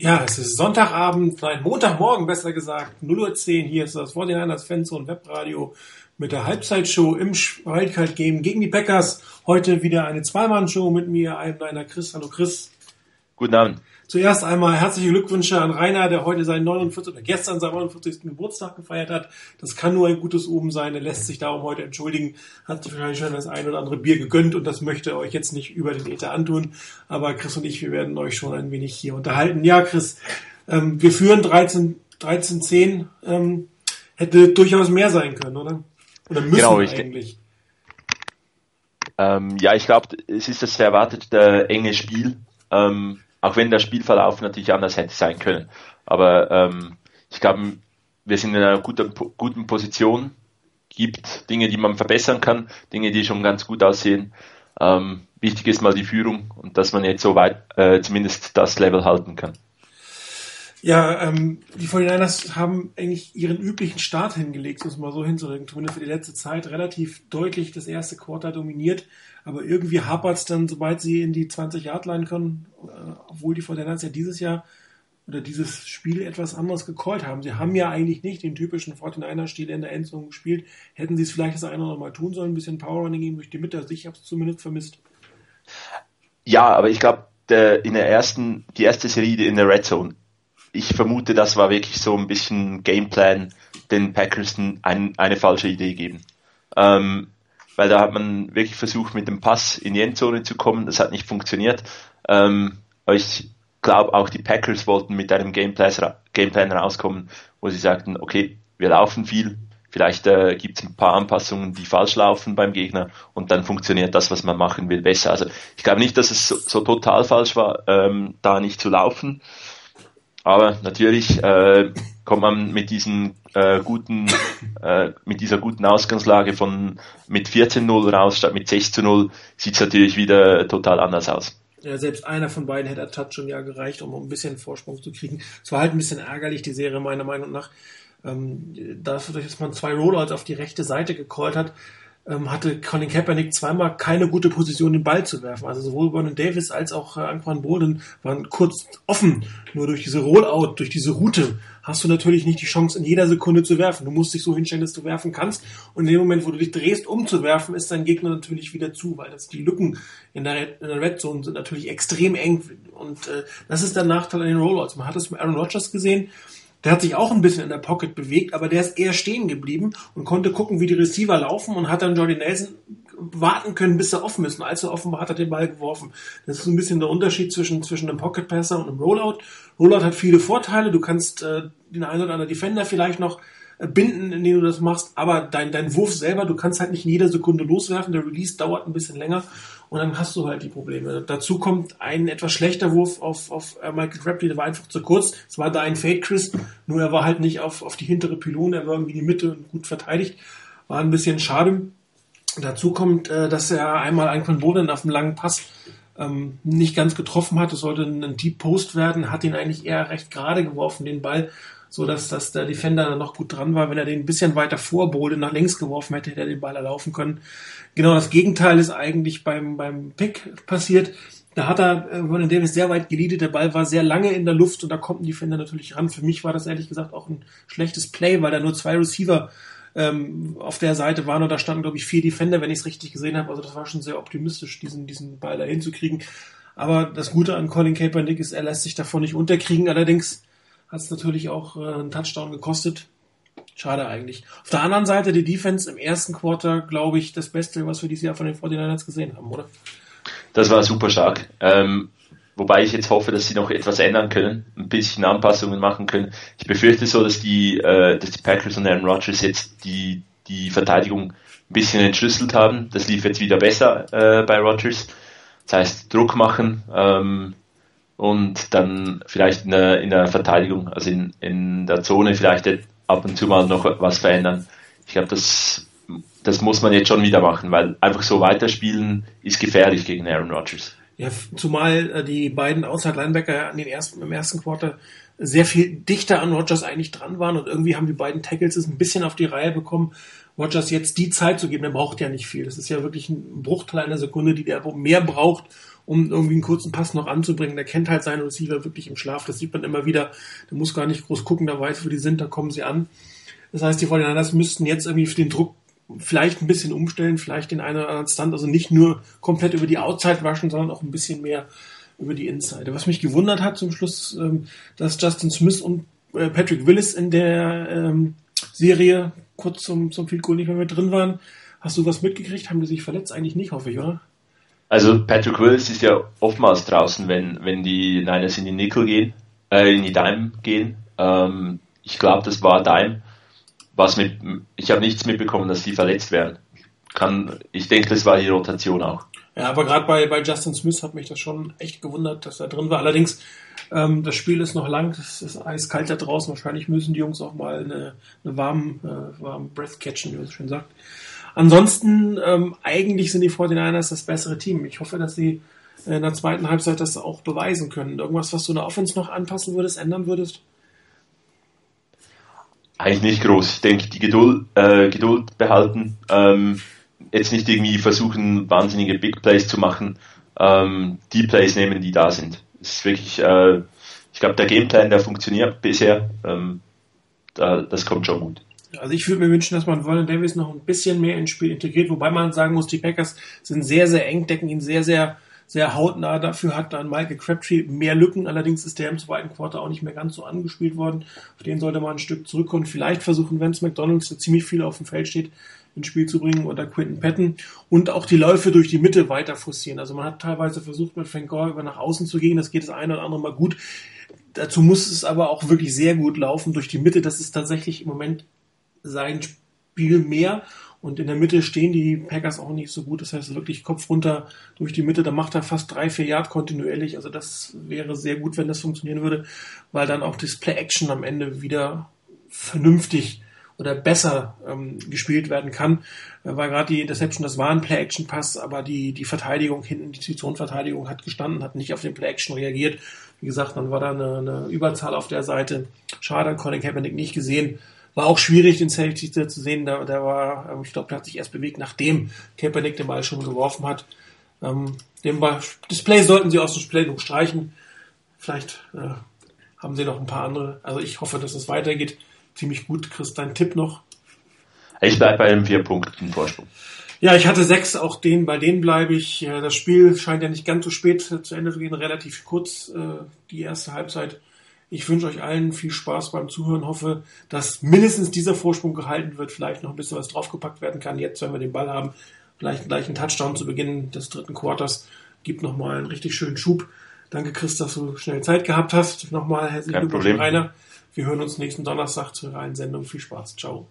Ja, es ist Sonntagabend, nein, Montagmorgen besser gesagt, 0.10 Uhr. Hier ist das 49ers Fanzone Webradio mit der Halbzeitshow im Wildcard Game gegen die Packers. Heute wieder eine Zweimann-Show mit mir, einem deiner Chris. Hallo Chris. Guten Abend. Zuerst einmal herzliche Glückwünsche an Rainer, der heute seinen 49. oder gestern seinen 49. Geburtstag gefeiert hat. Das kann nur ein gutes Oben sein. Er lässt sich darum heute entschuldigen. Hat sich wahrscheinlich schon das ein oder andere Bier gegönnt und das möchte euch jetzt nicht über den Ether antun. Aber Chris und ich, wir werden euch schon ein wenig hier unterhalten. Ja, Chris, ähm, wir führen 13, 13, 10. Ähm, hätte durchaus mehr sein können, oder? Oder müssen genau, eigentlich. Ähm, ja, ich glaube, es ist das erwartete enge Spiel. Ähm, auch wenn der Spielverlauf natürlich anders hätte sein können. Aber ähm, ich glaube, wir sind in einer guten, guten Position. Gibt Dinge, die man verbessern kann, Dinge, die schon ganz gut aussehen. Ähm, wichtig ist mal die Führung und dass man jetzt so weit äh, zumindest das Level halten kann. Ja, ähm, die 49ers haben eigentlich ihren üblichen Start hingelegt, um es mal so hinzulegen, zumindest für die letzte Zeit relativ deutlich das erste Quarter dominiert. Aber irgendwie hapert es dann, sobald sie in die 20-Yard-Line kommen, äh, obwohl die 49ers ja dieses Jahr oder dieses Spiel etwas anders gecallt haben. Sie haben ja eigentlich nicht den typischen 49er-Stil in der Endzone gespielt. Hätten sie es vielleicht das eine oder andere Mal tun sollen, ein bisschen Power-Running gehen durch die Mitte. Also ich habe es zumindest vermisst. Ja, aber ich glaube, in der ersten, die erste Serie in der Red Zone, ich vermute, das war wirklich so ein bisschen Gameplan, den Packers ein, eine falsche Idee geben. Ähm, weil da hat man wirklich versucht, mit dem Pass in die Endzone zu kommen. Das hat nicht funktioniert. Ähm, aber ich glaube, auch die Packers wollten mit einem Gameplan, Gameplan rauskommen, wo sie sagten, okay, wir laufen viel, vielleicht äh, gibt es ein paar Anpassungen, die falsch laufen beim Gegner und dann funktioniert das, was man machen will, besser. Also ich glaube nicht, dass es so, so total falsch war, ähm, da nicht zu laufen. Aber natürlich äh, kommt man mit diesen äh, guten, äh, mit dieser guten Ausgangslage von mit 14-0 raus statt mit 6-0, sieht es natürlich wieder total anders aus. Ja, selbst einer von beiden hätte Touch schon ja gereicht, um ein bisschen Vorsprung zu kriegen. Es war halt ein bisschen ärgerlich, die Serie meiner Meinung nach. Ähm, dafür, dass man zwei Rollouts auf die rechte Seite gecallt hat, ähm, hatte Colin Kaepernick zweimal keine gute Position, den Ball zu werfen. Also sowohl Vernon Davis als auch äh, Anquan Bolden waren kurz offen. Nur durch diese Rollout, durch diese Route hast du natürlich nicht die Chance, in jeder Sekunde zu werfen. Du musst dich so hinstellen, dass du werfen kannst. Und in dem Moment, wo du dich drehst, um zu werfen, ist dein Gegner natürlich wieder zu, weil das die Lücken in der, Red, in der Red Zone sind natürlich extrem eng. Und äh, das ist der Nachteil an den Rollouts. Man hat es mit Aaron Rodgers gesehen der hat sich auch ein bisschen in der Pocket bewegt, aber der ist eher stehen geblieben und konnte gucken, wie die Receiver laufen und hat dann Jordy Nelson warten können, bis er offen ist. Und als er offen war, hat er den Ball geworfen. Das ist so ein bisschen der Unterschied zwischen, zwischen einem Pocket Passer und einem Rollout. Rollout hat viele Vorteile. Du kannst äh, den einen oder anderen Defender vielleicht noch äh, binden, indem du das machst, aber dein, dein Wurf selber, du kannst halt nicht in jeder Sekunde loswerfen. Der Release dauert ein bisschen länger und dann hast du halt die Probleme. Dazu kommt ein etwas schlechter Wurf auf, auf äh, Michael Crabtree, der war einfach zu kurz. Es war da ein Fade Chris, nur er war halt nicht auf, auf die hintere Pylone, er war irgendwie in die Mitte gut verteidigt. War ein bisschen schade. Dazu kommt, äh, dass er einmal einen von Boden auf einem langen Pass ähm, nicht ganz getroffen hat. Es sollte ein Deep Post werden, hat ihn eigentlich eher recht gerade geworfen, den Ball so dass, dass der Defender dann noch gut dran war. Wenn er den ein bisschen weiter vorbode nach links geworfen hätte, hätte er den Ball erlaufen können. Genau das Gegenteil ist eigentlich beim, beim Pick passiert. Da hat er äh, Vernon Davis sehr weit geleadet, der Ball war sehr lange in der Luft und da kommt ein Defender natürlich ran. Für mich war das ehrlich gesagt auch ein schlechtes Play, weil da nur zwei Receiver ähm, auf der Seite waren und da standen, glaube ich, vier Defender, wenn ich es richtig gesehen habe. Also das war schon sehr optimistisch, diesen, diesen Ball da hinzukriegen. Aber das Gute an Colin Kaepernick ist, er lässt sich davon nicht unterkriegen. Allerdings hat es natürlich auch äh, einen Touchdown gekostet. Schade eigentlich. Auf der anderen Seite, die Defense im ersten Quarter, glaube ich, das Beste, was wir dieses Jahr von den 49ers gesehen haben, oder? Das war super stark. Ähm, wobei ich jetzt hoffe, dass sie noch etwas ändern können, ein bisschen Anpassungen machen können. Ich befürchte so, dass die, äh, dass die Packers und Aaron Rodgers jetzt die, die Verteidigung ein bisschen entschlüsselt haben. Das lief jetzt wieder besser äh, bei Rodgers. Das heißt, Druck machen, ähm, und dann vielleicht in der, in der Verteidigung, also in, in der Zone vielleicht ab und zu mal noch was verändern. Ich glaube, das, das muss man jetzt schon wieder machen, weil einfach so weiterspielen ist gefährlich gegen Aaron Rodgers. Ja, zumal äh, die beiden Outside-Linebacker an den ersten, im ersten Quarter sehr viel dichter an Rodgers eigentlich dran waren und irgendwie haben die beiden Tackles es ein bisschen auf die Reihe bekommen, Rodgers jetzt die Zeit zu geben. Er braucht ja nicht viel. Das ist ja wirklich ein Bruchteil einer Sekunde, die der mehr braucht, um irgendwie einen kurzen Pass noch anzubringen. Der kennt halt seinen Receiver wirklich im Schlaf. Das sieht man immer wieder. Der muss gar nicht groß gucken, der weiß, wo die sind, da kommen sie an. Das heißt, die 49ers müssten jetzt irgendwie für den Druck vielleicht ein bisschen umstellen, vielleicht den einen oder anderen Stand, also nicht nur komplett über die Outside waschen, sondern auch ein bisschen mehr über die Inside. Was mich gewundert hat zum Schluss, ähm, dass Justin Smith und äh, Patrick Willis in der ähm, Serie kurz zum, zum Field Goal nicht mehr mit drin waren. Hast du was mitgekriegt? Haben die sich verletzt? Eigentlich nicht, hoffe ich, oder? Also Patrick Willis ist ja oftmals draußen, wenn, wenn die Niners in die Nickel gehen, äh, in die Dime gehen. Ähm, ich glaube, das war Dime. Was mit, ich habe nichts mitbekommen, dass die verletzt werden. Kann, ich denke, das war die Rotation auch. Ja, aber gerade bei, bei Justin Smith hat mich das schon echt gewundert, dass er drin war. Allerdings, ähm, das Spiel ist noch lang, es ist eiskalt da draußen. Wahrscheinlich müssen die Jungs auch mal eine, eine warme, äh, warme Breath catchen, wie man so schön sagt. Ansonsten, ähm, eigentlich sind die 49ers das bessere Team. Ich hoffe, dass sie in der zweiten Halbzeit das auch beweisen können. Irgendwas, was du in der Offense noch anpassen würdest, ändern würdest? Eigentlich nicht groß. Ich denke, die Geduld, äh, Geduld behalten. Ähm, jetzt nicht irgendwie versuchen, wahnsinnige Big Plays zu machen. Ähm, die Plays nehmen, die da sind. Es ist wirklich, äh, ich glaube, der Gameplan, der funktioniert bisher. Ähm, da, das kommt schon gut. Also ich würde mir wünschen, dass man Vernon Davis noch ein bisschen mehr ins Spiel integriert, wobei man sagen muss, die Packers sind sehr, sehr eng, decken ihn sehr, sehr, sehr hautnah. Dafür hat dann Michael Crabtree mehr Lücken. Allerdings ist der im zweiten Quarter auch nicht mehr ganz so angespielt worden. Auf den sollte man ein Stück zurückkommen. Vielleicht versuchen, wenn es McDonalds, der ziemlich viel auf dem Feld steht, ins Spiel zu bringen oder Quinton Patton und auch die Läufe durch die Mitte weiter forcieren. Also man hat teilweise versucht, mit Frank Gore über nach außen zu gehen. Das geht das eine oder andere Mal gut. Dazu muss es aber auch wirklich sehr gut laufen durch die Mitte. Das ist tatsächlich im Moment sein Spiel mehr. Und in der Mitte stehen die Packers auch nicht so gut. Das heißt wirklich Kopf runter durch die Mitte. Da macht er fast drei, vier Yard kontinuierlich. Also das wäre sehr gut, wenn das funktionieren würde, weil dann auch das Play-Action am Ende wieder vernünftig oder besser ähm, gespielt werden kann. Äh, weil gerade die Interception, das war ein Play-Action-Pass, aber die, die Verteidigung hinten, die Zonenverteidigung hat gestanden, hat nicht auf den Play-Action reagiert. Wie gesagt, dann war da eine, eine Überzahl auf der Seite. Schade, Colin Kaepernick nicht gesehen. War auch schwierig, den Safety zu sehen. Da, der war, ähm, ich glaube, der hat sich erst bewegt, nachdem Kaepernick den Ball schon geworfen hat. Ähm, dem Ball, Display sollten sie aus dem Playbook streichen. Vielleicht äh, haben sie noch ein paar andere. Also ich hoffe, dass es weitergeht ziemlich gut. Chris, dein Tipp noch? Ich bleibe bei einem vier Punkten Vorsprung. Ja, ich hatte sechs, auch den, bei denen bleibe ich. Das Spiel scheint ja nicht ganz so spät zu Ende zu gehen, relativ kurz, äh, die erste Halbzeit. Ich wünsche euch allen viel Spaß beim Zuhören, hoffe, dass mindestens dieser Vorsprung gehalten wird, vielleicht noch ein bisschen was draufgepackt werden kann. Jetzt, wenn wir den Ball haben, vielleicht gleich einen Touchdown zu Beginn des dritten Quarters, gibt nochmal einen richtig schönen Schub. Danke, Chris, dass du schnell Zeit gehabt hast. Nochmal herzlichen Glückwunsch, Rainer. Wir hören uns nächsten Donnerstag zur reinen Sendung. Viel Spaß. Ciao.